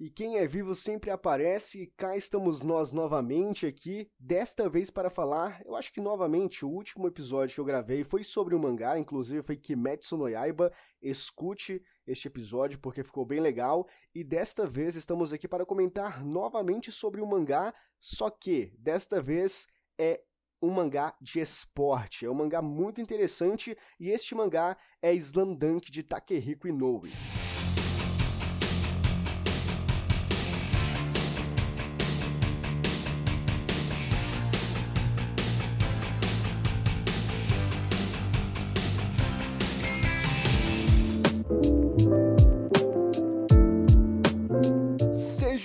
E quem é vivo sempre aparece, e cá estamos nós novamente aqui, desta vez para falar, eu acho que novamente, o último episódio que eu gravei foi sobre o mangá, inclusive foi Kimetsu no Yaiba, escute este episódio porque ficou bem legal, e desta vez estamos aqui para comentar novamente sobre o mangá, só que desta vez é um mangá de esporte, é um mangá muito interessante, e este mangá é Slam Dunk de Takehiko Inoue.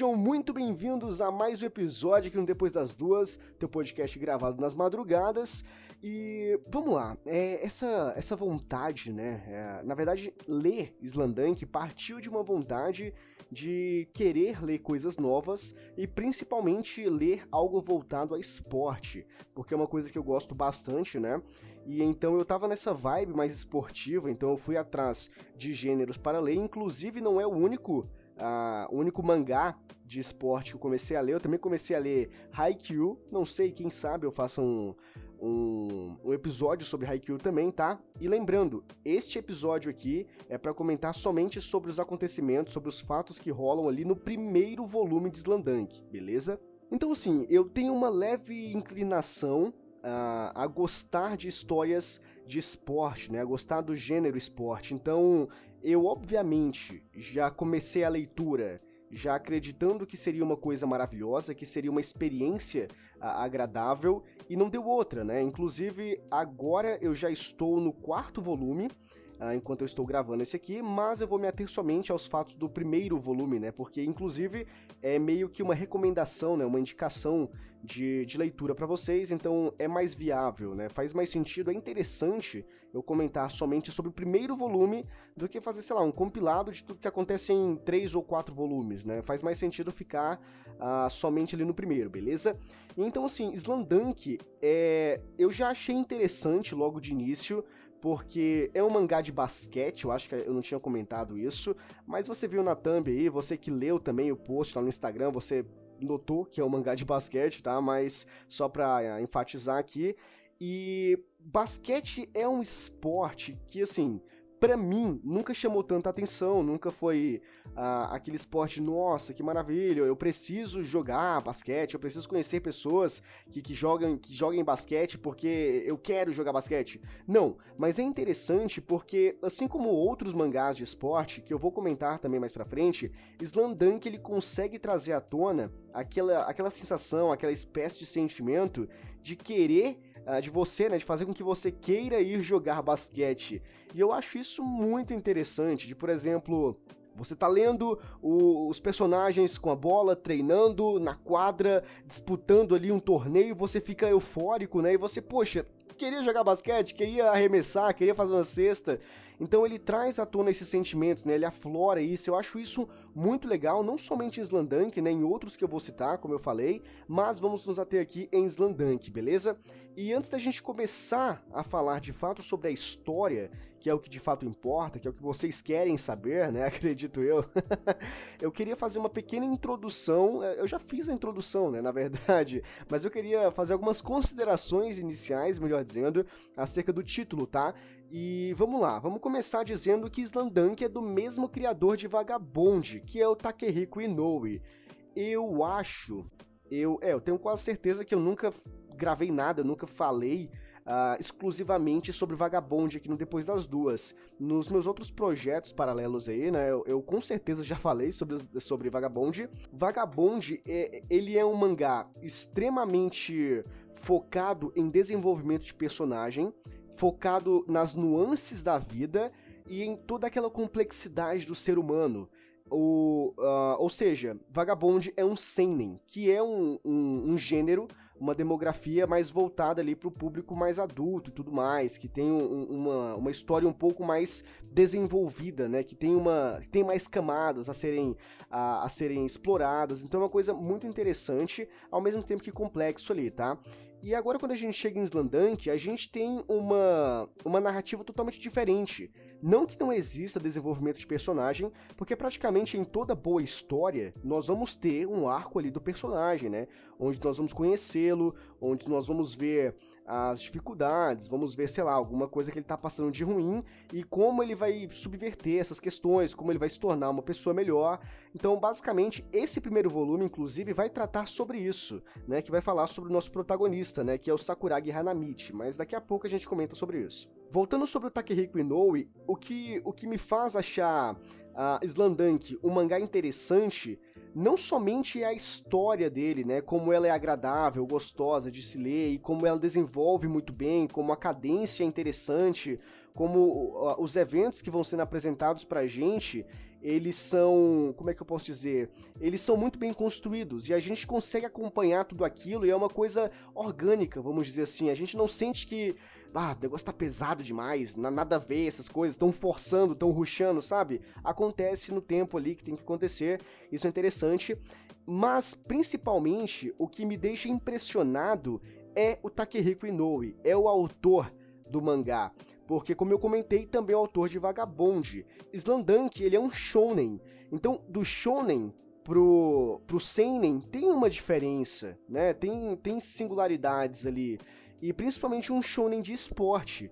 Sejam muito bem-vindos a mais um episódio aqui no Depois das Duas, teu podcast gravado nas madrugadas. E vamos lá, é, essa, essa vontade, né? É, na verdade, ler Slandank partiu de uma vontade de querer ler coisas novas e principalmente ler algo voltado a esporte, porque é uma coisa que eu gosto bastante, né? E então eu tava nessa vibe mais esportiva, então eu fui atrás de gêneros para ler, inclusive não é o único Uh, o único mangá de esporte que eu comecei a ler. Eu também comecei a ler Haikyuu. Não sei, quem sabe eu faço um, um, um episódio sobre Haikyuu também, tá? E lembrando, este episódio aqui é para comentar somente sobre os acontecimentos, sobre os fatos que rolam ali no primeiro volume de Slandunk, beleza? Então, assim, eu tenho uma leve inclinação a, a gostar de histórias de esporte, né? A gostar do gênero esporte. Então, eu obviamente já comecei a leitura já acreditando que seria uma coisa maravilhosa, que seria uma experiência agradável, e não deu outra, né? Inclusive, agora eu já estou no quarto volume, uh, enquanto eu estou gravando esse aqui, mas eu vou me ater somente aos fatos do primeiro volume, né? Porque, inclusive, é meio que uma recomendação, né? Uma indicação de, de leitura para vocês, então é mais viável, né? Faz mais sentido, é interessante eu comentar somente sobre o primeiro volume do que fazer, sei lá, um compilado de tudo que acontece em três ou quatro volumes, né? Faz mais sentido ficar uh, somente ali no primeiro, beleza? Então, assim, Slandunk, é, eu já achei interessante logo de início, porque é um mangá de basquete, eu acho que eu não tinha comentado isso, mas você viu na thumb aí, você que leu também o post lá no Instagram, você notou que é um mangá de basquete, tá? Mas só pra é, enfatizar aqui. E basquete é um esporte que, assim, para mim, nunca chamou tanta atenção, nunca foi ah, aquele esporte, nossa, que maravilha, eu preciso jogar basquete, eu preciso conhecer pessoas que, que, jogam, que joguem basquete porque eu quero jogar basquete. Não, mas é interessante porque, assim como outros mangás de esporte, que eu vou comentar também mais pra frente, Slandunk ele consegue trazer à tona aquela, aquela sensação, aquela espécie de sentimento de querer uh, de você, né, de fazer com que você queira ir jogar basquete. E eu acho isso muito interessante, de por exemplo, você tá lendo o, os personagens com a bola, treinando na quadra, disputando ali um torneio, você fica eufórico, né? E você, poxa, queria jogar basquete, queria arremessar, queria fazer uma cesta. Então ele traz à tona esses sentimentos, né? Ele aflora isso. Eu acho isso muito legal, não somente em Slandunk, né? Em outros que eu vou citar, como eu falei, mas vamos nos ater aqui em Slandunk, beleza? E antes da gente começar a falar de fato sobre a história que é o que de fato importa, que é o que vocês querem saber, né? Acredito eu. eu queria fazer uma pequena introdução. É, eu já fiz a introdução, né? Na verdade, mas eu queria fazer algumas considerações iniciais, melhor dizendo, acerca do título, tá? E vamos lá, vamos começar dizendo que Slandunk é do mesmo criador de Vagabond, que é o Takehiko Inoue. Eu acho, eu, é, eu tenho quase certeza que eu nunca gravei nada, nunca falei uh, exclusivamente sobre Vagabond aqui no Depois das Duas. Nos meus outros projetos paralelos aí, né, eu, eu com certeza já falei sobre, sobre Vagabond. Vagabond, é, ele é um mangá extremamente focado em desenvolvimento de personagem, focado nas nuances da vida e em toda aquela complexidade do ser humano. O, uh, ou seja, Vagabond é um seinen, que é um, um, um gênero uma demografia mais voltada ali para o público mais adulto e tudo mais, que tem um, uma, uma história um pouco mais desenvolvida, né? Que tem uma que tem mais camadas a serem a, a serem exploradas. Então é uma coisa muito interessante, ao mesmo tempo que complexo ali, tá? E agora quando a gente chega em Slandank, a gente tem uma, uma narrativa totalmente diferente. Não que não exista desenvolvimento de personagem, porque praticamente em toda boa história nós vamos ter um arco ali do personagem, né? Onde nós vamos conhecê-lo, onde nós vamos ver as dificuldades, vamos ver, sei lá, alguma coisa que ele tá passando de ruim e como ele vai subverter essas questões, como ele vai se tornar uma pessoa melhor. Então, basicamente, esse primeiro volume, inclusive, vai tratar sobre isso, né? Que vai falar sobre o nosso protagonista, né? Que é o Sakuragi Hanamichi, mas daqui a pouco a gente comenta sobre isso. Voltando sobre o Takehiko Inoue, o que, o que me faz achar uh, Slandunk um mangá interessante não somente a história dele, né, como ela é agradável, gostosa de se ler e como ela desenvolve muito bem, como a cadência é interessante, como os eventos que vão sendo apresentados pra gente, eles são, como é que eu posso dizer? Eles são muito bem construídos e a gente consegue acompanhar tudo aquilo e é uma coisa orgânica, vamos dizer assim. A gente não sente que, ah, o negócio tá pesado demais, nada a ver essas coisas, estão forçando, estão ruxando, sabe? Acontece no tempo ali que tem que acontecer, isso é interessante. Mas, principalmente, o que me deixa impressionado é o Takehiko Inoue, é o autor do mangá porque como eu comentei, também é o autor de Vagabond. Slandunk, ele é um shonen. Então, do shonen pro, pro seinen tem uma diferença, né? Tem, tem singularidades ali. E principalmente um shonen de esporte.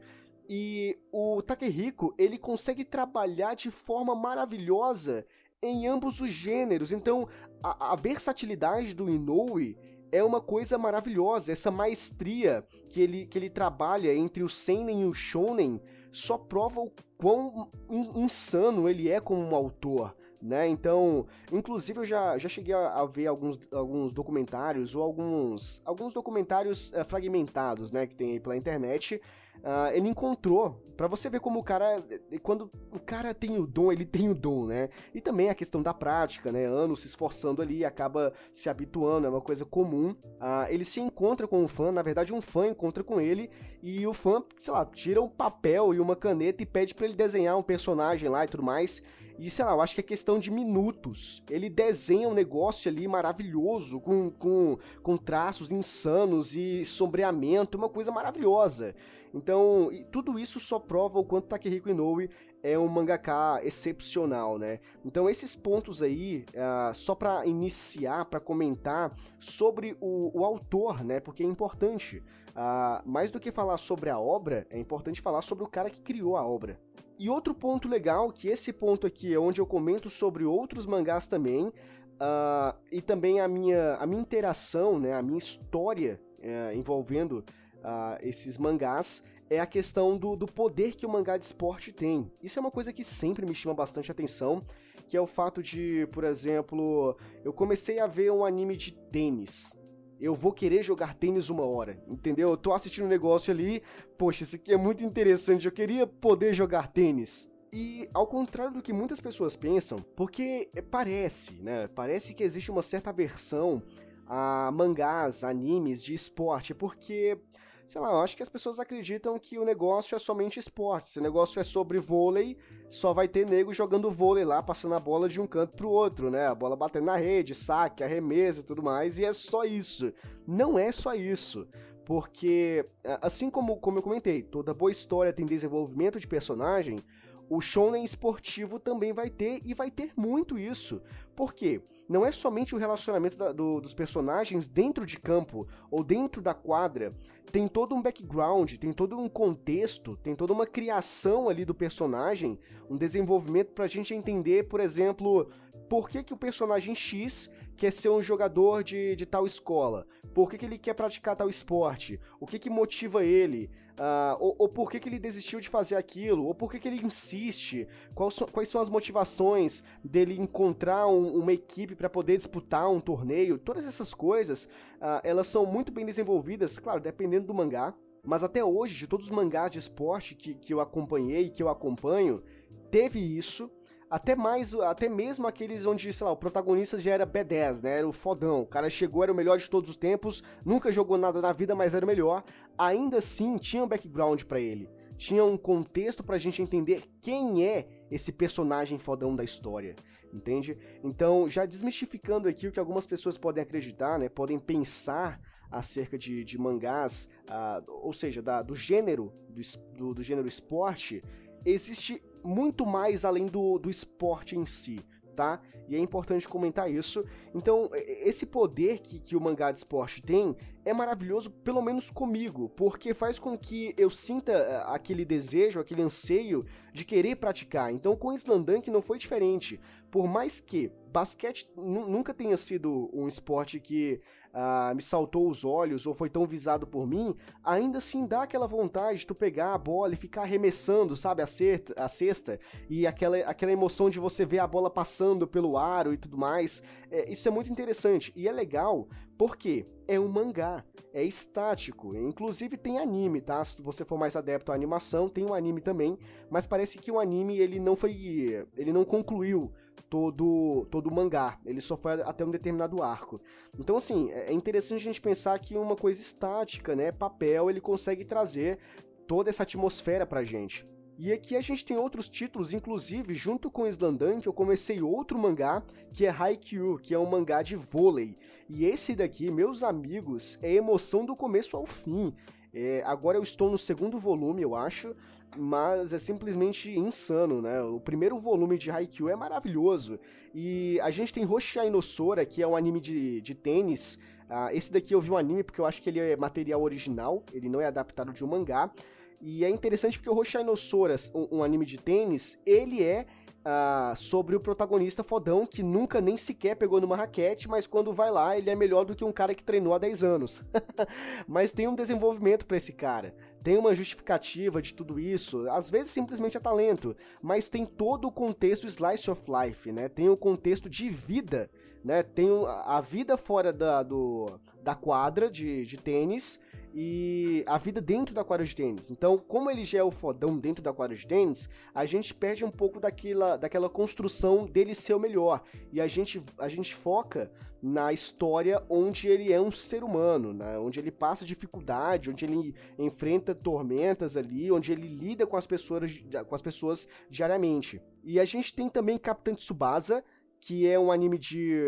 E o Takehiko, ele consegue trabalhar de forma maravilhosa em ambos os gêneros. Então, a, a versatilidade do Inoue é uma coisa maravilhosa. Essa maestria que ele, que ele trabalha entre o seinen e o shonen só prova o quão insano ele é como um autor. Né? Então, inclusive eu já, já cheguei a, a, ver alguns, alguns documentários ou alguns, alguns documentários uh, fragmentados, né, que tem aí pela internet, uh, ele encontrou, para você ver como o cara, quando o cara tem o dom, ele tem o dom, né? E também a questão da prática, né? Anos se esforçando ali, acaba se habituando, é uma coisa comum. Uh, ele se encontra com o fã, na verdade um fã encontra com ele e o fã, sei lá, tira um papel e uma caneta e pede para ele desenhar um personagem lá e tudo mais. E sei lá, eu acho que é questão de minutos. Ele desenha um negócio ali maravilhoso, com, com, com traços insanos e sombreamento, uma coisa maravilhosa. Então, tudo isso só prova o quanto Takehiko Inoue é um mangaka excepcional, né? Então esses pontos aí, uh, só para iniciar, para comentar sobre o, o, autor, né? Porque é importante. Uh, mais do que falar sobre a obra, é importante falar sobre o cara que criou a obra. E outro ponto legal, que esse ponto aqui é onde eu comento sobre outros mangás também, uh, e também a minha, a minha interação, né, a minha história uh, envolvendo uh, esses mangás, é a questão do, do poder que o mangá de esporte tem. Isso é uma coisa que sempre me chama bastante atenção, que é o fato de, por exemplo, eu comecei a ver um anime de tênis eu vou querer jogar tênis uma hora, entendeu? Eu tô assistindo um negócio ali, poxa, isso aqui é muito interessante, eu queria poder jogar tênis. E ao contrário do que muitas pessoas pensam, porque parece, né? Parece que existe uma certa aversão a mangás, animes de esporte, porque sei lá, eu acho que as pessoas acreditam que o negócio é somente esporte. Se o negócio é sobre vôlei, só vai ter nego jogando vôlei lá, passando a bola de um canto pro outro, né? A bola batendo na rede, saque, arremesa e tudo mais, e é só isso. Não é só isso. Porque, assim como, como eu comentei, toda boa história tem desenvolvimento de personagem, o shonen esportivo também vai ter, e vai ter muito isso. Por quê? Não é somente o relacionamento da, do, dos personagens dentro de campo ou dentro da quadra, tem todo um background, tem todo um contexto, tem toda uma criação ali do personagem, um desenvolvimento pra gente entender, por exemplo, por que, que o personagem X quer ser um jogador de, de tal escola, por que, que ele quer praticar tal esporte, o que, que motiva ele, Uh, ou, ou, por que, que ele desistiu de fazer aquilo, ou por que, que ele insiste, quais são, quais são as motivações dele encontrar um, uma equipe para poder disputar um torneio, todas essas coisas, uh, elas são muito bem desenvolvidas, claro, dependendo do mangá, mas até hoje, de todos os mangás de esporte que, que eu acompanhei, que eu acompanho, teve isso, até mais, até mesmo aqueles onde, sei lá, o protagonista já era B10, né? Era o fodão. O cara chegou, era o melhor de todos os tempos, nunca jogou nada na vida, mas era o melhor. Ainda assim, tinha um background para ele. Tinha um contexto pra gente entender quem é esse personagem fodão da história, entende? Então, já desmistificando aqui o que algumas pessoas podem acreditar, né? Podem pensar acerca de, de mangás, uh, ou seja, da, do gênero do, do, do, gênero esporte, existe muito mais além do, do esporte em si. Tá? E é importante comentar isso. Então, esse poder que, que o mangá de esporte tem é maravilhoso, pelo menos comigo, porque faz com que eu sinta eh, aquele desejo, aquele anseio de querer praticar. Então, com o Slandunk não foi diferente. Por mais que basquete nunca tenha sido um esporte que uh, me saltou os olhos ou foi tão visado por mim, ainda assim dá aquela vontade de tu pegar a bola e ficar arremessando, sabe, a, cesta, a cesta e aquela, aquela emoção de você ver a bola passando pelo aro e tudo mais. É, isso é muito interessante e é legal porque é um mangá é estático. Inclusive tem anime, tá? Se você for mais adepto à animação, tem um anime também, mas parece que o anime ele não foi, ele não concluiu todo, todo mangá. Ele só foi até um determinado arco. Então, assim, é, é interessante a gente pensar que uma coisa estática, né? Papel, ele consegue trazer toda essa atmosfera pra gente. E aqui a gente tem outros títulos, inclusive, junto com Slandunk, eu comecei outro mangá, que é Haikyuu, que é um mangá de vôlei. E esse daqui, meus amigos, é emoção do começo ao fim. É, agora eu estou no segundo volume, eu acho, mas é simplesmente insano, né? O primeiro volume de Haikyuu é maravilhoso. E a gente tem Hoshai no Sora, que é um anime de, de tênis. Uh, esse daqui eu vi um anime porque eu acho que ele é material original, ele não é adaptado de um mangá. E é interessante porque o Hoshai no Sora, um, um anime de tênis, ele é Uh, sobre o protagonista fodão que nunca nem sequer pegou numa raquete, mas quando vai lá ele é melhor do que um cara que treinou há 10 anos. mas tem um desenvolvimento para esse cara, tem uma justificativa de tudo isso, às vezes simplesmente é talento, mas tem todo o contexto slice of life, né? Tem o contexto de vida, né? Tem a vida fora da, do, da quadra de, de tênis e a vida dentro da quadra de tênis. Então, como ele já é o fodão dentro da quadra de tênis, a gente perde um pouco daquela, daquela construção dele ser o melhor. E a gente, a gente foca na história onde ele é um ser humano, né? onde ele passa dificuldade, onde ele enfrenta tormentas ali, onde ele lida com as pessoas, com as pessoas diariamente. E a gente tem também Capitã Tsubasa, que é um anime de.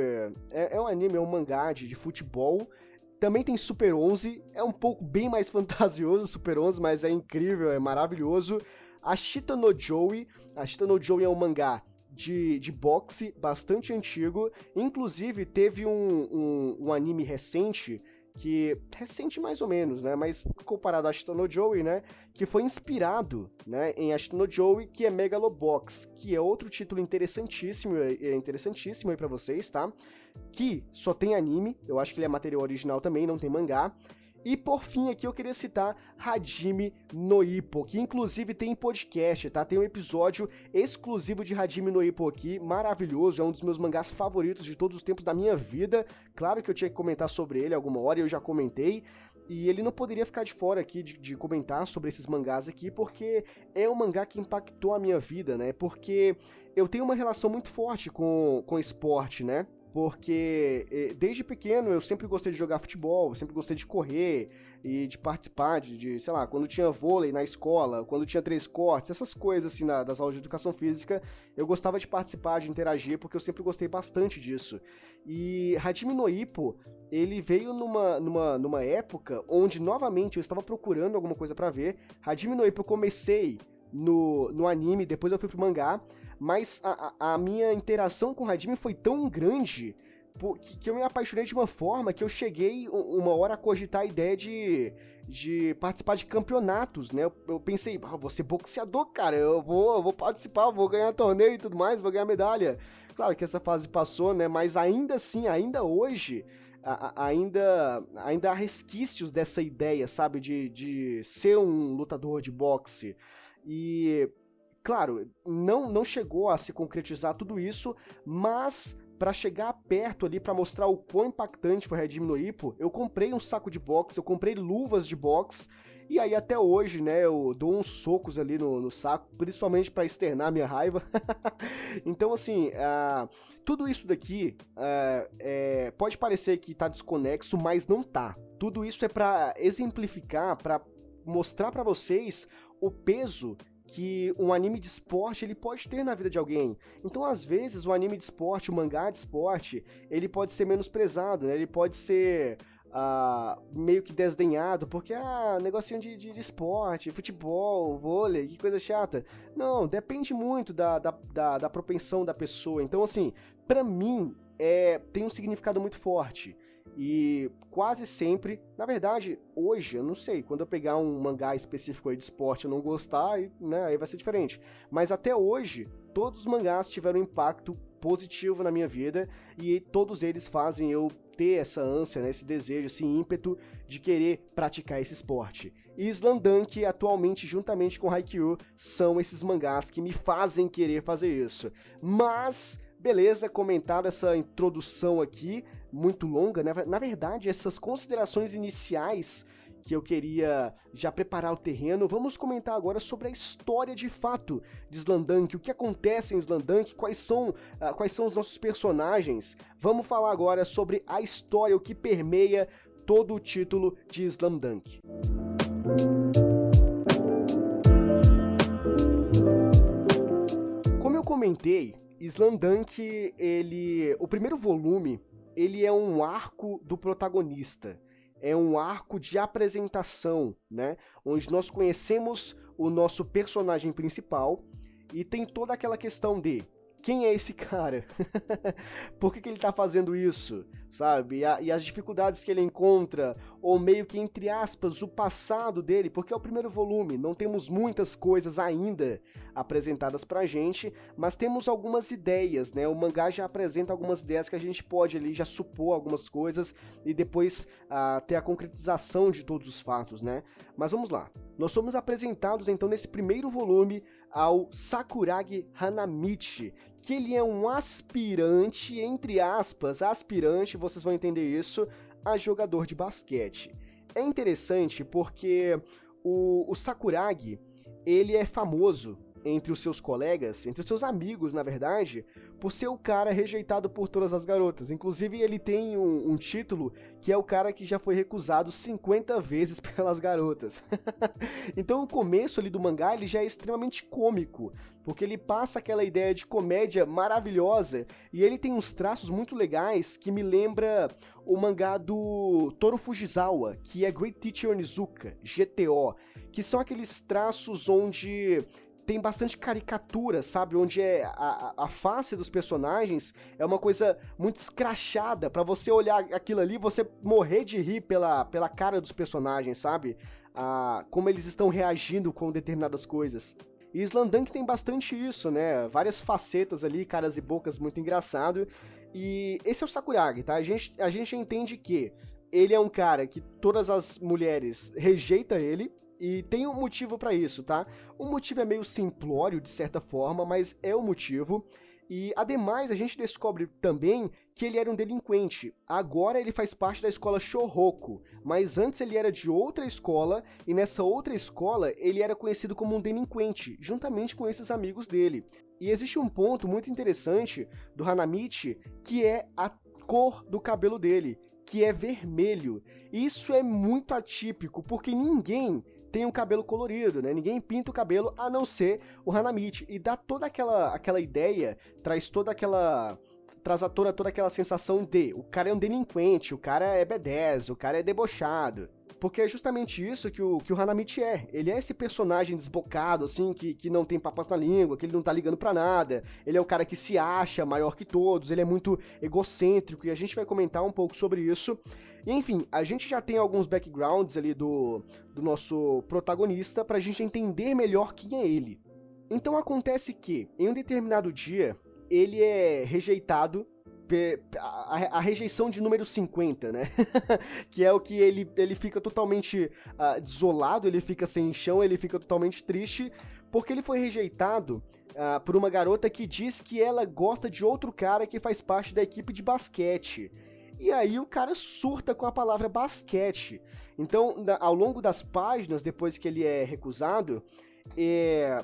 É, é um anime, é um mangá de, de futebol também tem Super 11, é um pouco bem mais fantasioso Super 11, mas é incrível, é maravilhoso. A Shita no Joey, a Shita no Joey é um mangá de, de boxe bastante antigo, inclusive teve um, um, um anime recente que recente mais ou menos, né, mas comparado a Ashita no Joey, né, que foi inspirado, né, em Ashita no Joey, que é Megalobox, que é outro título interessantíssimo, é interessantíssimo aí para vocês, tá? Que só tem anime, eu acho que ele é material original também, não tem mangá. E por fim, aqui eu queria citar Hajime no Ippo, que inclusive tem podcast, tá? Tem um episódio exclusivo de Hajime no Ippo aqui, maravilhoso, é um dos meus mangás favoritos de todos os tempos da minha vida. Claro que eu tinha que comentar sobre ele alguma hora, eu já comentei. E ele não poderia ficar de fora aqui de, de, comentar sobre esses mangás aqui, porque é um mangá que impactou a minha vida, né? Porque eu tenho uma relação muito forte com, com esporte, né? Porque eh, desde pequeno eu sempre gostei de jogar futebol, sempre gostei de correr e de participar de, de, sei lá, quando tinha vôlei na escola, quando tinha três cortes, essas coisas assim na, das aulas de educação física, eu gostava de participar, de interagir, porque eu sempre gostei bastante disso. E Hajime no Ippo, ele veio numa, numa, numa época onde novamente eu estava procurando alguma coisa para ver. Hajime no Ippo eu comecei no, no anime, depois eu fui pro mangá, mas a, a minha interação com o Hajime foi tão grande que, que, eu me apaixonei de uma forma que eu cheguei uma hora a cogitar a ideia de, de participar de campeonatos, né? Eu, eu pensei, ah, vou ser boxeador, cara, eu vou, eu vou participar, vou ganhar torneio e tudo mais, vou ganhar medalha. Claro que essa fase passou, né? Mas ainda assim, ainda hoje, a, a, ainda, ainda há resquícios dessa ideia, sabe? De, de ser um lutador de boxe. E Claro, não, não chegou a se concretizar tudo isso, mas para chegar perto ali para mostrar o quão impactante foi Redime no Ipo, eu comprei um saco de boxe, eu comprei luvas de boxe e aí até hoje, né, eu dou uns socos ali no, no saco, principalmente para externar minha raiva. então assim, uh, tudo isso daqui uh, é, pode parecer que tá desconexo, mas não tá. Tudo isso é para exemplificar, para mostrar para vocês o peso que um anime de esporte ele pode ter na vida de alguém. Então, às vezes, o anime de esporte, o mangá de esporte, ele pode ser menosprezado, né? Ele pode ser ah, meio que desdenhado, porque, ah, negocinho de, de, de, esporte, futebol, vôlei, que coisa chata. Não, depende muito da, da, da, da propensão da pessoa. Então, assim, para mim, é, tem um significado muito forte. E quase sempre, na verdade, hoje, eu não sei, quando eu pegar um mangá específico aí de esporte e não gostar, né, aí vai ser diferente. Mas até hoje, todos os mangás tiveram um impacto positivo na minha vida e todos eles fazem eu ter essa ânsia, né, esse desejo, esse ímpeto de querer praticar esse esporte. E Slandunk, atualmente, juntamente com Haikyuu, são esses mangás que me fazem querer fazer isso. Mas, beleza, comentada essa introdução aqui, muito longa, né? Na verdade, essas considerações iniciais que eu queria já preparar o terreno. Vamos comentar agora sobre a história de fato de Slandank, o que acontece em Slandank, quais são, uh, quais são os nossos personagens. Vamos falar agora sobre a história, o que permeia todo o título de Slamdunk. Como eu comentei, Slamdunk, ele, o primeiro volume, ele é um arco do protagonista é um arco de apresentação, né? Onde nós conhecemos o nosso personagem principal e tem toda aquela questão de quem é esse cara? Por que, que ele tá fazendo isso? Sabe? E, a, e, as dificuldades que ele encontra, ou meio que entre aspas, o passado dele, porque é o primeiro volume, não temos muitas coisas ainda apresentadas pra gente, mas temos algumas ideias, né? O mangá já apresenta algumas ideias que a gente pode ali já supor algumas coisas e depois uh, ter a concretização de todos os fatos, né? Mas vamos lá. Nós somos apresentados então nesse primeiro volume ao Sakuragi Hanamichi, que ele é um aspirante, entre aspas, aspirante, vocês vão entender isso, a jogador de basquete. É interessante porque o, o Sakuragi, ele é famoso entre os seus colegas, entre os seus amigos, na verdade, por ser o cara rejeitado por todas as garotas. Inclusive, ele tem um, um título que é o cara que já foi recusado 50 vezes pelas garotas. então, o começo ali do mangá ele já é extremamente cômico, porque ele passa aquela ideia de comédia maravilhosa e ele tem uns traços muito legais que me lembra o mangá do Toru Fujisawa, que é Great Teacher Onizuka, GTO, que são aqueles traços onde tem bastante caricatura, sabe? Onde é a, a face dos personagens é uma coisa muito escrachada. para você olhar aquilo ali, você morrer de rir pela, pela cara dos personagens, sabe? Ah, como eles estão reagindo com determinadas coisas. E Slandunk tem bastante isso, né? Várias facetas ali, caras e bocas muito engraçado. E esse é o Sakuragi, tá? A gente, a gente entende que ele é um cara que todas as mulheres rejeitam ele, e tem um motivo para isso, tá? O motivo é meio simplório de certa forma, mas é o motivo. E ademais a gente descobre também que ele era um delinquente. Agora ele faz parte da escola Shoroko, mas antes ele era de outra escola e nessa outra escola ele era conhecido como um delinquente, juntamente com esses amigos dele. E existe um ponto muito interessante do Hanamichi que é a cor do cabelo dele, que é vermelho. Isso é muito atípico porque ninguém tem um cabelo colorido, né? Ninguém pinta o cabelo a não ser o Hanamichi. E dá toda aquela, aquela ideia, traz toda aquela. Traz a toda, toda aquela sensação de o cara é um delinquente, o cara é B10, o cara é debochado. Porque é justamente isso que o, que o Hanamichi é. Ele é esse personagem desbocado, assim, que, que não tem papas na língua, que ele não tá ligando pra nada. Ele é o cara que se acha maior que todos, ele é muito egocêntrico, e a gente vai comentar um pouco sobre isso. E enfim, a gente já tem alguns backgrounds ali do, do nosso protagonista pra gente entender melhor quem é ele. Então acontece que, em um determinado dia, ele é rejeitado a, rejeição de número 50, né? que é o que ele, ele fica totalmente uh, desolado, ele fica sem chão, ele fica totalmente triste, porque ele foi rejeitado uh, por uma garota que diz que ela gosta de outro cara que faz parte da equipe de basquete. E aí o cara surta com a palavra basquete. Então, ao longo das páginas, depois que ele é recusado, é,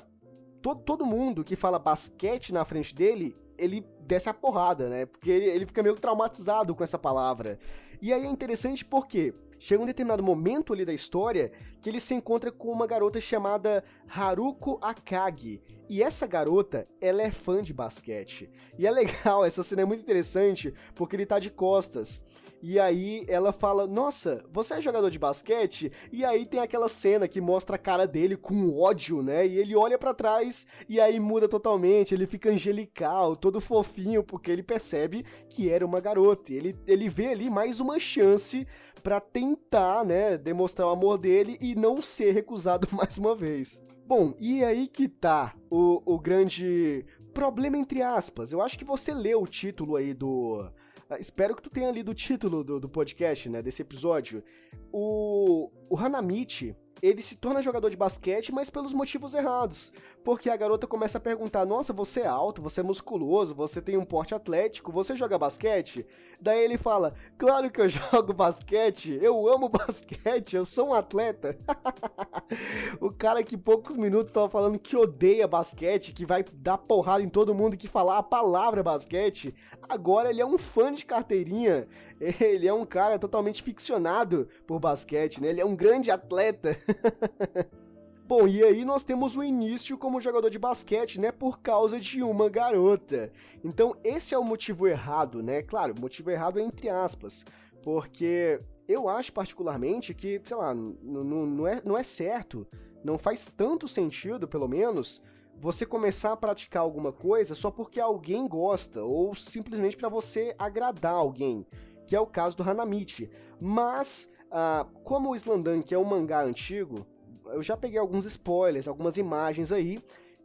todo, todo mundo que fala basquete na frente dele, ele desce a porrada, né? Porque ele, ele fica meio traumatizado com essa palavra. E aí é interessante porque chega um determinado momento ali da história que ele se encontra com uma garota chamada Haruko Akagi. E essa garota, ela é fã de basquete. E é legal, essa cena é muito interessante porque ele tá de costas. E aí ela fala: Nossa, você é jogador de basquete? E aí tem aquela cena que mostra a cara dele com ódio, né? E ele olha para trás e aí muda totalmente. Ele fica angelical, todo fofinho, porque ele percebe que era uma garota. Ele, ele vê ali mais uma chance para tentar, né, demonstrar o amor dele e não ser recusado mais uma vez. Bom, e aí que tá o, o grande problema entre aspas. Eu acho que você leu o título aí do. Uh, espero que tu tenha lido o título do, do podcast, né? Desse episódio. O, o Hanamichi, ele se torna jogador de basquete, mas pelos motivos errados. Porque a garota começa a perguntar: Nossa, você é alto, você é musculoso, você tem um porte atlético, você joga basquete? Daí ele fala: Claro que eu jogo basquete, eu amo basquete, eu sou um atleta. o cara que poucos minutos estava falando que odeia basquete, que vai dar porrada em todo mundo que falar a palavra basquete, agora ele é um fã de carteirinha. Ele é um cara totalmente ficcionado por basquete, né? Ele é um grande atleta. Bom, e aí nós temos o início como jogador de basquete, né, por causa de uma garota. Então, esse é o motivo errado, né? Claro, motivo errado é entre aspas, porque eu acho particularmente que, sei lá, não é, não é certo, não faz tanto sentido, pelo menos, você começar a praticar alguma coisa só porque alguém gosta ou simplesmente para você agradar alguém, que é o caso do Hanamichi. Mas, ah, como o Slandunk é um mangá antigo, eu já peguei alguns spoilers, algumas imagens aí,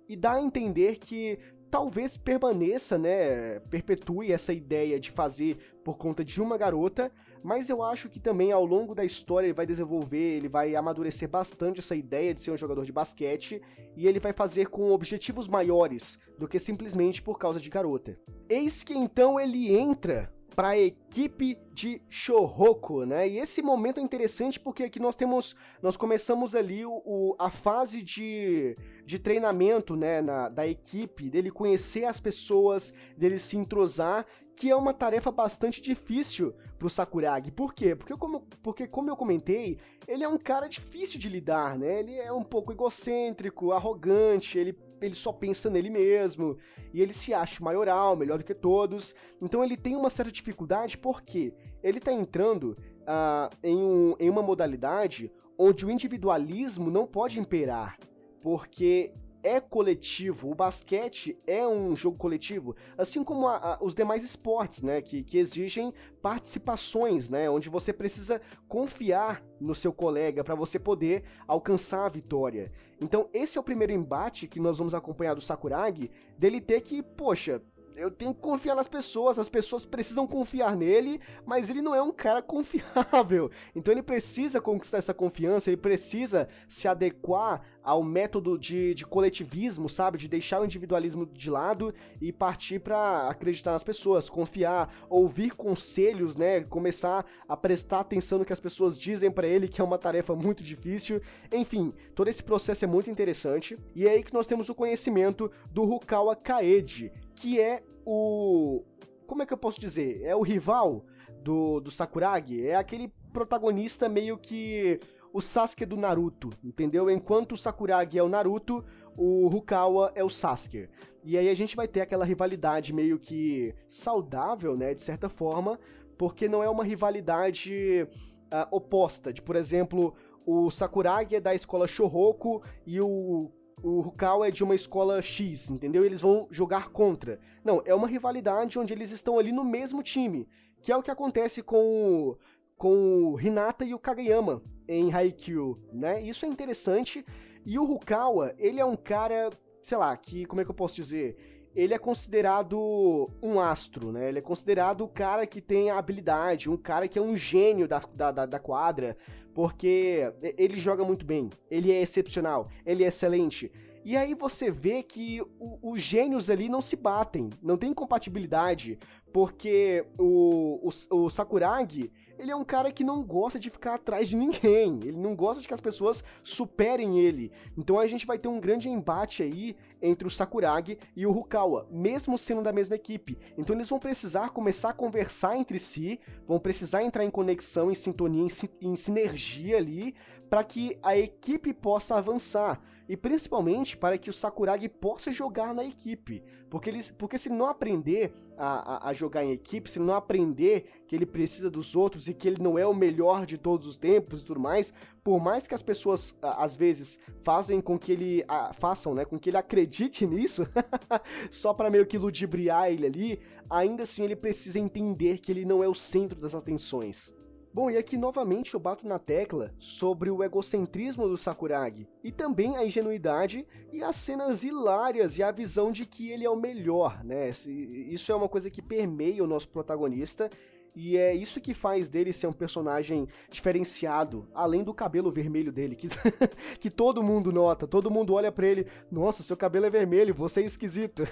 e dá a entender que talvez permaneça, né, perpetue essa ideia de fazer por conta de uma garota, mas eu acho que também ao longo da história ele vai desenvolver, ele vai amadurecer bastante essa ideia de ser um jogador de basquete e ele vai fazer com objetivos maiores do que simplesmente por causa de garota. Eis que então ele entra para a equipe de Shoroko, né? E esse momento é interessante porque aqui nós temos, nós começamos ali o, o a fase de, de treinamento, né, na, da equipe, dele conhecer as pessoas, dele se entrosar, que é uma tarefa bastante difícil pro Sakuragi. Por quê? Porque como, porque como eu comentei, ele é um cara difícil de lidar, né? Ele é um pouco egocêntrico, arrogante, ele ele só pensa nele mesmo, e ele se acha maioral, melhor do que todos. Então ele tem uma certa dificuldade porque ele está entrando uh, em, um, em uma modalidade onde o individualismo não pode imperar, porque é coletivo, o basquete é um jogo coletivo, assim como a, a, os demais esportes, né, que, que exigem participações, né, onde você precisa confiar no seu colega para você poder alcançar a vitória. Então esse é o primeiro embate que nós vamos acompanhar do Sakuragi, dele ter que, poxa, eu tenho que confiar nas pessoas, as pessoas precisam confiar nele, mas ele não é um cara confiável. Então ele precisa conquistar essa confiança, ele precisa se adequar ao método de, de coletivismo, sabe? De deixar o individualismo de lado e partir para acreditar nas pessoas, confiar, ouvir conselhos, né? Começar a prestar atenção no que as pessoas dizem para ele, que é uma tarefa muito difícil. Enfim, todo esse processo é muito interessante. E é aí que nós temos o conhecimento do Rukawa Kaede, que é o. Como é que eu posso dizer? É o rival do, do Sakuragi. É aquele protagonista meio que o Sasuke do Naruto, entendeu? Enquanto o Sakuragi é o Naruto, o Rukawa é o Sasuke. E aí a gente vai ter aquela rivalidade meio que saudável, né, de certa forma, porque não é uma rivalidade uh, oposta, de, por exemplo, o Sakuragi é da escola Shohoku e o o Rukawa é de uma escola X, entendeu? Eles vão jogar contra. Não, é uma rivalidade onde eles estão ali no mesmo time, que é o que acontece com o, com o Hinata e o Kageyama em Haikyuu, né? Isso é interessante. E o Rukawa, ele é um cara, sei lá, que como é que eu posso dizer? Ele é considerado um astro, né? Ele é considerado o cara que tem a habilidade, um cara que é um gênio da, da, da quadra, porque ele joga muito bem, ele é excepcional, ele é excelente. E aí você vê que o, os gênios ali não se batem, não tem compatibilidade, porque o, o, o, Sakuragi, ele é um cara que não gosta de ficar atrás de ninguém, ele não gosta de que as pessoas superem ele. Então a gente vai ter um grande embate aí entre o Sakuragi e o Rukawa, mesmo sendo da mesma equipe. Então eles vão precisar começar a conversar entre si, vão precisar entrar em conexão, em sintonia, em, em sinergia ali, para que a equipe possa avançar e principalmente para que o Sakuragi possa jogar na equipe, porque, ele, porque se não aprender a, a, jogar em equipe, se não aprender que ele precisa dos outros e que ele não é o melhor de todos os tempos e tudo mais, por mais que as pessoas às vezes fazem com que ele a, façam, né, com que ele acredite nisso, só para meio que ludibriar ele ali, ainda assim ele precisa entender que ele não é o centro das atenções. Bom, e aqui novamente eu bato na tecla sobre o egocentrismo do Sakuragi, e também a ingenuidade e as cenas hilárias e a visão de que ele é o melhor, né? Isso é uma coisa que permeia o nosso protagonista e é isso que faz dele ser um personagem diferenciado, além do cabelo vermelho dele, que, que todo mundo nota, todo mundo olha para ele, nossa, seu cabelo é vermelho, você é esquisito.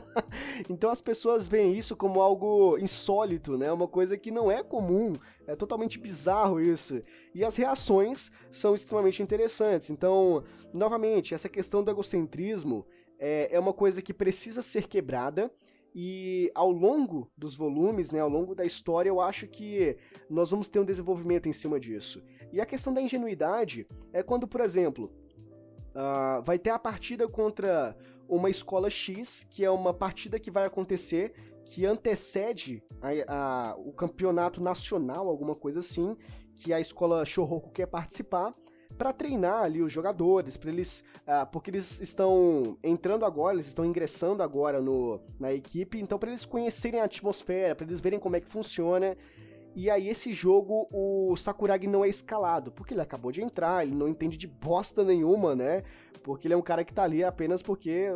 então as pessoas veem isso como algo insólito, né? Uma coisa que não é comum, é totalmente bizarro isso. E as reações são extremamente interessantes. Então, novamente, essa questão do egocentrismo é, é uma coisa que precisa ser quebrada e ao longo dos volumes, né, ao longo da história, eu acho que nós vamos ter um desenvolvimento em cima disso. E a questão da ingenuidade é quando, por exemplo, uh, vai ter a partida contra uma escola X, que é uma partida que vai acontecer, que antecede a, a, o campeonato nacional, alguma coisa assim, que a escola Shouhoku quer participar para treinar ali os jogadores, para eles, uh, porque eles estão entrando agora, eles estão ingressando agora no, na equipe, então para eles conhecerem a atmosfera, para eles verem como é que funciona. E aí esse jogo o Sakuragi não é escalado, porque ele acabou de entrar, ele não entende de bosta nenhuma, né? Porque ele é um cara que tá ali apenas porque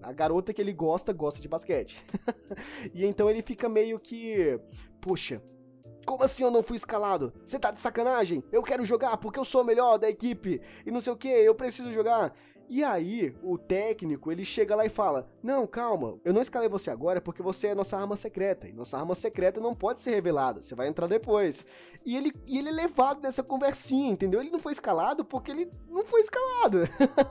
a garota que ele gosta gosta de basquete. e então ele fica meio que, puxa, como assim eu não fui escalado? Você tá de sacanagem? Eu quero jogar porque eu sou o melhor da equipe e não sei o que, eu preciso jogar. E aí, o técnico, ele chega lá e fala: Não, calma, eu não escalei você agora porque você é nossa arma secreta. E nossa arma secreta não pode ser revelada, você vai entrar depois. E ele, e ele é levado nessa conversinha, entendeu? Ele não foi escalado porque ele não foi escalado.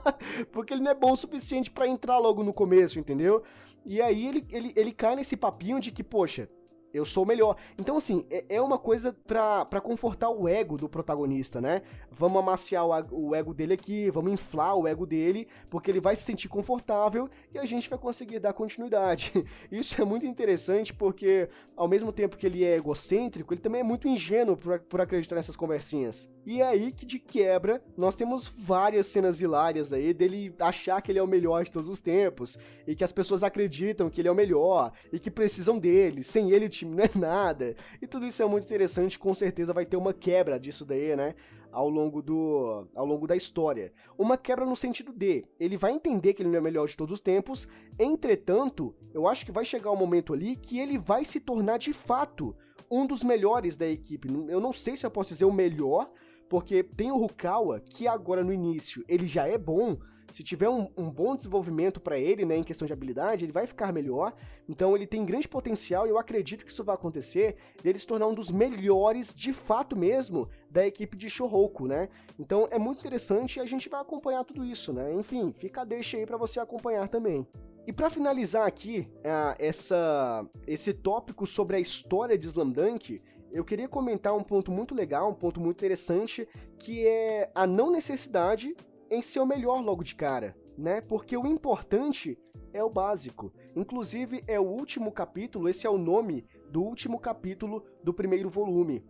porque ele não é bom o suficiente para entrar logo no começo, entendeu? E aí ele, ele, ele cai nesse papinho de que, poxa, eu sou melhor. Então, assim, é, é uma coisa pra, confortar o ego do protagonista, né? Vamos amaciar o, o ego dele aqui, vamos inflar o ego dele, porque ele vai se sentir confortável e a gente vai conseguir dar continuidade. Isso é muito interessante porque, ao mesmo tempo que ele é egocêntrico, ele também é muito ingênuo por, por acreditar nessas conversinhas. E é aí que, de quebra, nós temos várias cenas hilárias aí dele achar que ele é o melhor de todos os tempos, e que as pessoas acreditam que ele é o melhor, e que precisam dele, sem ele o time não é nada. E tudo isso é muito interessante, com certeza vai ter uma quebra disso daí, né? Ao longo, do, ao longo da história. Uma quebra no sentido de, ele vai entender que ele não é o melhor de todos os tempos, entretanto, eu acho que vai chegar um momento ali que ele vai se tornar de fato um dos melhores da equipe. Eu não sei se eu posso dizer o melhor, porque tem o Rukawa, que agora no início ele já é bom, se tiver um, um bom desenvolvimento para ele, né, em questão de habilidade, ele vai ficar melhor. Então ele tem grande potencial e eu acredito que isso vai acontecer dele se tornar um dos melhores, de fato mesmo, da equipe de Shouhoku, né? Então é muito interessante e a gente vai acompanhar tudo isso, né? Enfim, fica deixa aí para você acompanhar também. E para finalizar aqui uh, essa, esse tópico sobre a história de Slam Dunk, eu queria comentar um ponto muito legal, um ponto muito interessante, que é a não necessidade em ser o melhor logo de cara, né? Porque o importante é o básico. Inclusive, é o último capítulo, esse é o nome do último capítulo do primeiro volume.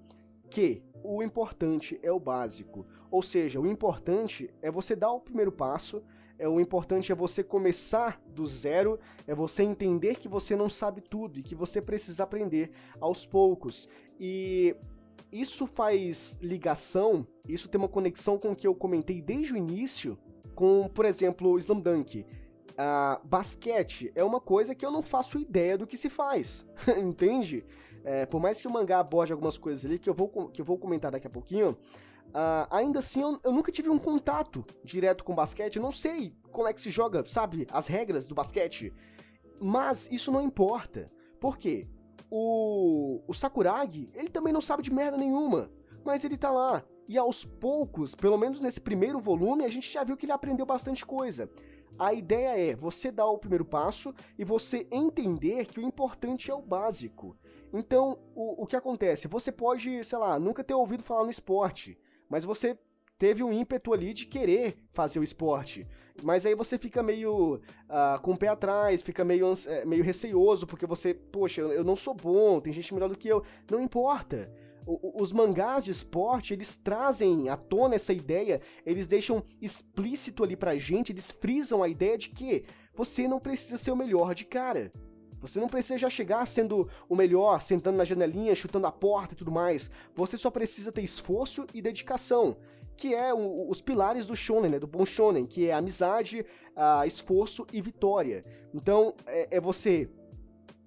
Que o importante é o básico. Ou seja, o importante é você dar o primeiro passo, é o importante é você começar do zero, é você entender que você não sabe tudo e que você precisa aprender aos poucos. E isso faz ligação, isso tem uma conexão com o que eu comentei desde o início, com, por exemplo, o Slam Dunk. Uh, basquete é uma coisa que eu não faço ideia do que se faz, entende? É, por mais que o mangá aborde algumas coisas ali que eu vou, que eu vou comentar daqui a pouquinho, uh, ainda assim eu, eu, nunca tive um contato direto com basquete, eu não sei como é que se joga, sabe, as regras do basquete. Mas isso não importa. Por quê? O, o Sakuragi, ele também não sabe de merda nenhuma, mas ele tá lá. E aos poucos, pelo menos nesse primeiro volume, a gente já viu que ele aprendeu bastante coisa. A ideia é você dar o primeiro passo e você entender que o importante é o básico. Então, o, o que acontece? Você pode, sei lá, nunca ter ouvido falar no esporte, mas você teve um ímpeto ali de querer fazer o esporte. Mas aí você fica meio uh, com o pé atrás, fica meio, é, meio receioso, porque você, poxa, eu não sou bom, tem gente melhor do que eu. Não importa os mangás de esporte, eles trazem à tona essa ideia, eles deixam explícito ali pra gente, eles frisam a ideia de que você não precisa ser o melhor de cara. Você não precisa já chegar sendo o melhor, sentando na janelinha, chutando a porta e tudo mais. Você só precisa ter esforço e dedicação, que é o, os pilares do shonen, né, do bom shonen, que é amizade, uh, esforço e vitória. Então, é, é você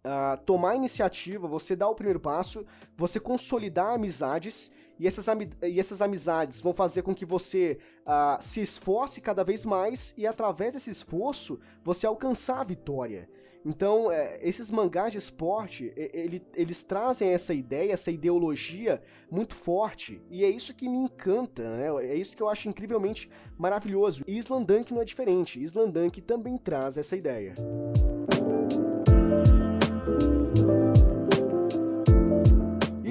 uh, tomar iniciativa, você dar o primeiro passo, você consolidar amizades e essas, e essas amizades vão fazer com que você uh, se esforce cada vez mais e através desse esforço você alcançar a vitória. Então, é, esses mangás de esporte, ele, eles trazem essa ideia, essa ideologia muito forte, e é isso que me encanta, né? é isso que eu acho incrivelmente maravilhoso. E Islandunk não é diferente, Islandunk também traz essa ideia.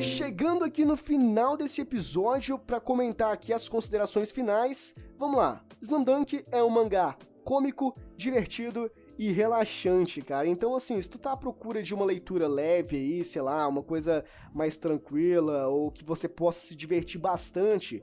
Chegando aqui no final desse episódio para comentar aqui as considerações finais, vamos lá. Slam Dunk é um mangá cômico, divertido e relaxante, cara. Então, assim, se tu tá à procura de uma leitura leve aí, sei lá, uma coisa mais tranquila ou que você possa se divertir bastante,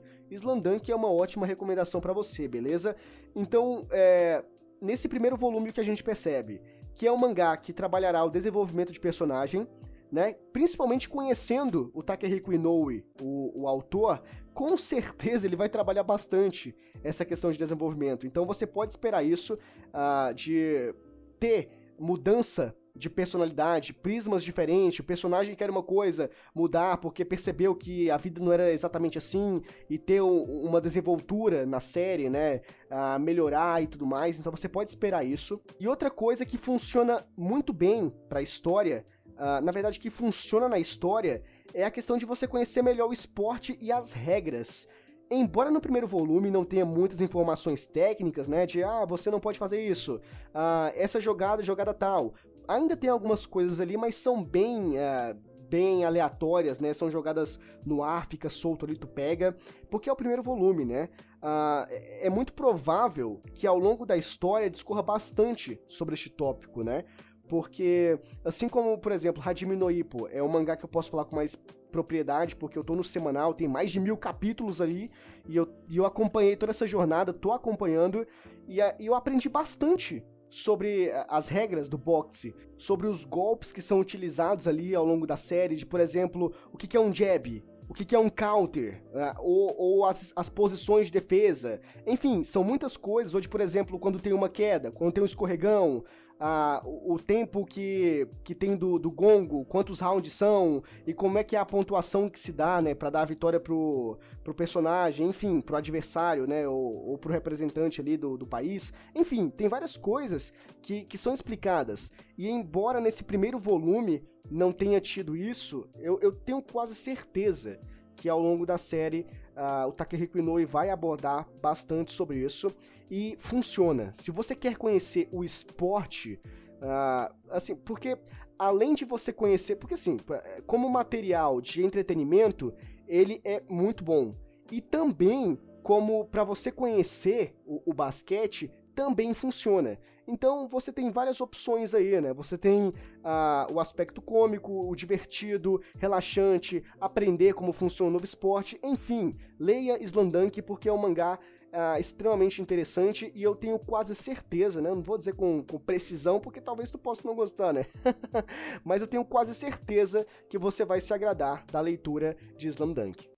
Dunk é uma ótima recomendação para você, beleza? Então, é, nesse primeiro volume que a gente percebe que é um mangá que trabalhará o desenvolvimento de personagem, né? Principalmente conhecendo o Takehiko Inoue, o, o autor, com certeza ele vai trabalhar bastante essa questão de desenvolvimento. Então você pode esperar isso uh, de ter mudança de personalidade, prismas diferentes, o personagem quer uma coisa, mudar porque percebeu que a vida não era exatamente assim, e ter um, uma desenvoltura na série, né, a melhorar e tudo mais, então você pode esperar isso. E outra coisa que funciona muito bem para a história uh, na verdade, que funciona na história é a questão de você conhecer melhor o esporte e as regras. Embora no primeiro volume não tenha muitas informações técnicas, né, de ah, você não pode fazer isso, ah, essa jogada, jogada tal, ainda tem algumas coisas ali, mas são bem, ah, bem aleatórias, né, são jogadas no ar, fica solto ali, tu pega, porque é o primeiro volume, né, ah, é muito provável que ao longo da história discorra bastante sobre este tópico, né, porque, assim como, por exemplo, Hajime no Ippo é um mangá que eu posso falar com mais propriedade, porque eu tô no semanal, tem mais de mil capítulos ali, e eu, e eu acompanhei toda essa jornada, tô acompanhando, e, e eu aprendi bastante sobre as regras do boxe, sobre os golpes que são utilizados ali ao longo da série, de, por exemplo, o que, que é um jab, o que, que é um counter, né? ou, ou as, as, posições de defesa. Enfim, são muitas coisas. Hoje, por exemplo, quando tem uma queda, quando tem um escorregão, a, o tempo que, que tem do, do gongo, quantos rounds são e como é que é a pontuação que se dá, né, para dar a vitória pro, pro personagem, enfim, pro adversário, né, ou, ou pro representante ali do, do país. Enfim, tem várias coisas que, que são explicadas. E embora nesse primeiro volume não tenha tido isso, eu, eu tenho quase certeza que ao longo da série uh, o Takehiko Inoue vai abordar bastante sobre isso e funciona. Se você quer conhecer o esporte, uh, assim, porque além de você conhecer, porque assim, como material de entretenimento, ele é muito bom. E também como para você conhecer o, o basquete, também funciona. Então você tem várias opções aí, né? Você tem uh, o aspecto cômico, o divertido, relaxante, aprender como funciona o novo esporte, enfim, leia Slandunk porque é um mangá uh, extremamente interessante e eu tenho quase certeza, né? Não vou dizer com, com precisão porque talvez tu possa não gostar, né? Mas eu tenho quase certeza que você vai se agradar da leitura de Slamdunk. E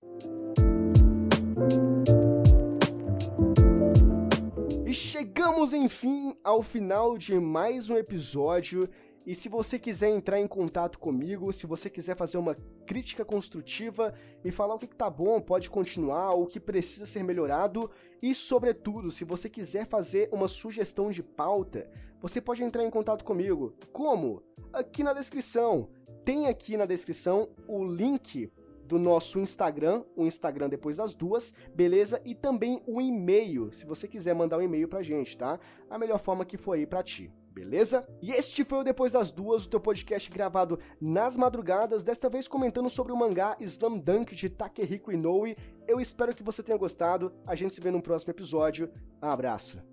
chegamos enfim ao final de mais um episódio. E se você quiser entrar em contato comigo, se você quiser fazer uma crítica construtiva, me falar o que, tá bom, pode continuar, o que precisa ser melhorado, e sobretudo, se você quiser fazer uma sugestão de pauta, você pode entrar em contato comigo. Como? Aqui na descrição. Tem aqui na descrição o link do nosso Instagram, o Instagram depois das duas, beleza? E também o e-mail, se você quiser mandar um e-mail pra gente, tá? A melhor forma que for aí pra ti. Beleza? E este foi o Depois das Duas, o teu podcast gravado nas madrugadas, desta vez comentando sobre o mangá Slam Dunk de Takehiko Inoue. Eu espero que você tenha gostado. A gente se vê no próximo episódio. Um abraço.